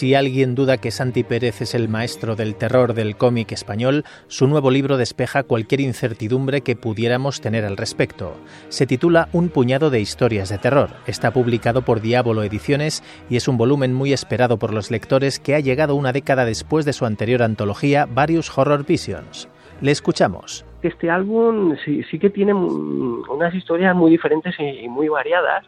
Si alguien duda que Santi Pérez es el maestro del terror del cómic español, su nuevo libro despeja cualquier incertidumbre que pudiéramos tener al respecto. Se titula Un puñado de historias de terror. Está publicado por Diablo Ediciones y es un volumen muy esperado por los lectores que ha llegado una década después de su anterior antología Various Horror Visions. Le escuchamos. Este álbum sí, sí que tiene unas historias muy diferentes y muy variadas.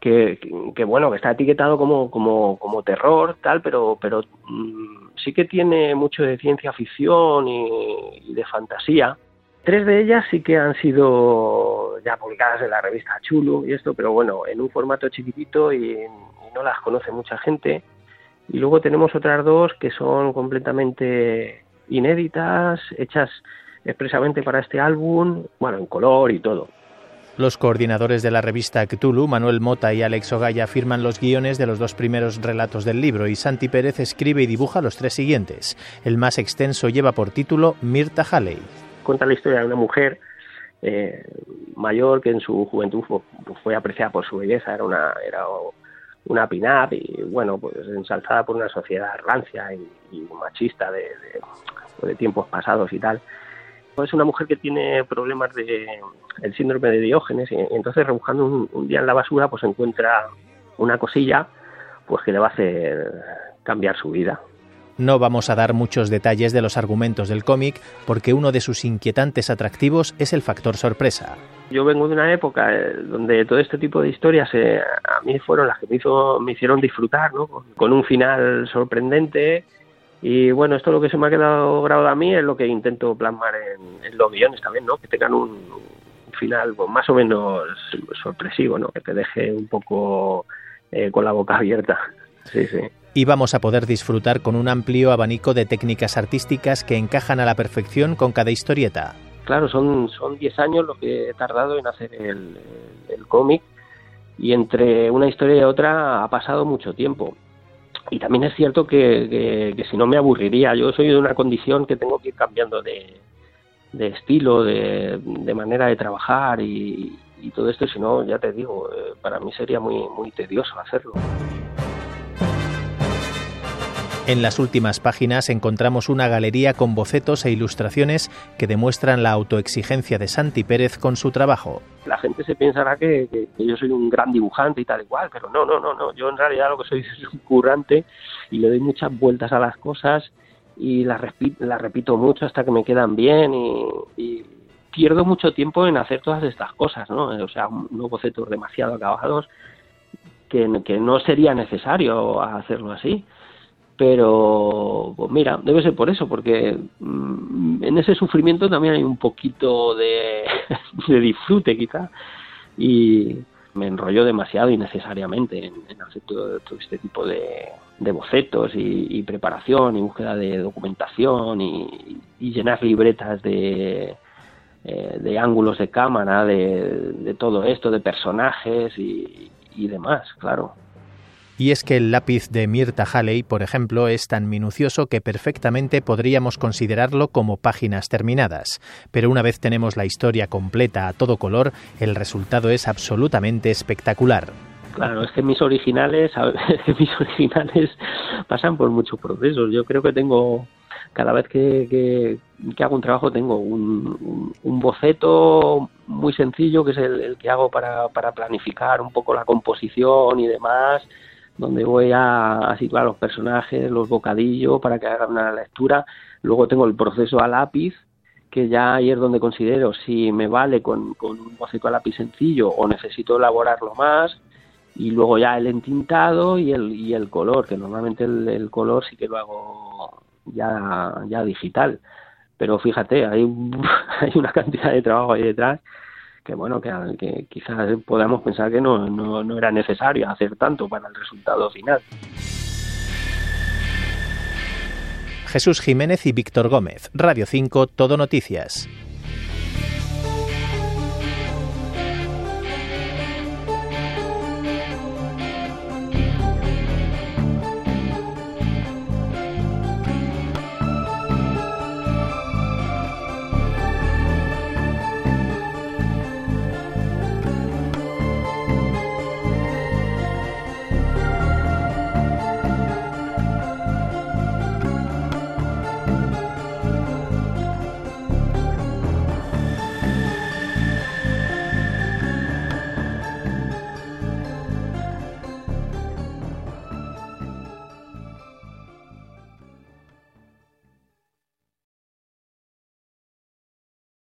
Que, bueno, que está etiquetado como, como, como terror, tal, pero, pero mm, sí que tiene mucho de ciencia ficción y, y de fantasía. Tres de ellas sí que han sido ya publicadas en la revista Chulu y esto, pero bueno, en un formato chiquitito y, y no las conoce mucha gente. Y luego tenemos otras dos que son completamente inéditas, hechas expresamente para este álbum, bueno, en color y todo. Los coordinadores de la revista Cthulhu, Manuel Mota y Alex Ogaya, firman los guiones de los dos primeros relatos del libro y Santi Pérez escribe y dibuja los tres siguientes. El más extenso lleva por título Mirta Halley. Cuenta la historia de una mujer eh, mayor que en su juventud fue, apreciada por su belleza, era una, era una y bueno, pues ensalzada por una sociedad rancia y, y machista de, de- de tiempos pasados y tal. Es una mujer que tiene problemas de el síndrome de Diógenes y entonces rebuscando un, un día en la basura pues encuentra una cosilla pues que le va a hacer cambiar su vida. No vamos a dar muchos detalles de los argumentos del cómic porque uno de sus inquietantes atractivos es el factor sorpresa. Yo vengo de una época eh, donde todo este tipo de historias eh, a mí fueron las que me, hizo, me hicieron disfrutar, ¿no? Con un final sorprendente. Y bueno, esto lo que se me ha quedado grabado a mí es lo que intento plasmar en, en los guiones también, ¿no? Que tengan un, un final pues, más o menos sorpresivo, ¿no? Que te deje un poco eh, con la boca abierta. Sí, sí. Y vamos a poder disfrutar con un amplio abanico de técnicas artísticas que encajan a la perfección con cada historieta. Claro, son son 10 años lo que he tardado en hacer el, el cómic y entre una historia y otra ha pasado mucho tiempo. Y también es cierto que, que- que si no me aburriría, yo soy de una condición que tengo que ir cambiando de, de estilo, de, de manera de trabajar y, y todo esto, si no, ya te digo, eh, para mí sería muy, muy tedioso hacerlo. En las últimas páginas encontramos una galería con bocetos e ilustraciones que demuestran la autoexigencia de Santi Pérez con su trabajo. la gente se pensará que, que- que yo soy un gran dibujante y tal igual, pero no, no, no, no. Yo en realidad lo que soy es un currante y le doy muchas vueltas a las cosas y las, repi- las repito mucho hasta que me quedan bien y, y pierdo mucho tiempo en hacer todas estas cosas, ¿no? O sea, unos bocetos demasiado acabados que no sería necesario hacerlo así. Pero, pues mira, debe ser por eso, porque mm, en ese sufrimiento también hay un poquito de, de disfrute, quizá, y me enrollo demasiado innecesariamente en, en hacer todo, todo este tipo de, de bocetos y, preparación y búsqueda de documentación y, y llenar libretas de, eh, de ángulos de cámara, de, de todo esto, de personajes y, y demás, claro. Y es que el lápiz de Mirta Halley, por ejemplo, es tan minucioso que perfectamente podríamos considerarlo como páginas terminadas. Pero una vez tenemos la historia completa a todo color, el resultado es absolutamente espectacular. Claro, es que mis originales, mis originales pasan por muchos procesos. Yo creo que tengo, cada vez que, que, hago un trabajo, tengo un boceto muy sencillo, que es el, el que hago para, para planificar un poco la composición y demás, donde voy a, situar los personajes, los bocadillos, para que hagan una lectura. Luego tengo el proceso a lápiz, que ya ahí es donde considero si me vale con, un boceto a lápiz sencillo o necesito elaborarlo más y luego ya el entintado y el, color, que normalmente el, color sí que lo hago ya, ya digital. Pero fíjate, hay, hay una cantidad de trabajo ahí detrás que bueno, que, quizás podamos pensar que no, no, no era necesario hacer tanto para el resultado final. Jesús Jiménez y Víctor Gómez, Radio 5, Todo Noticias.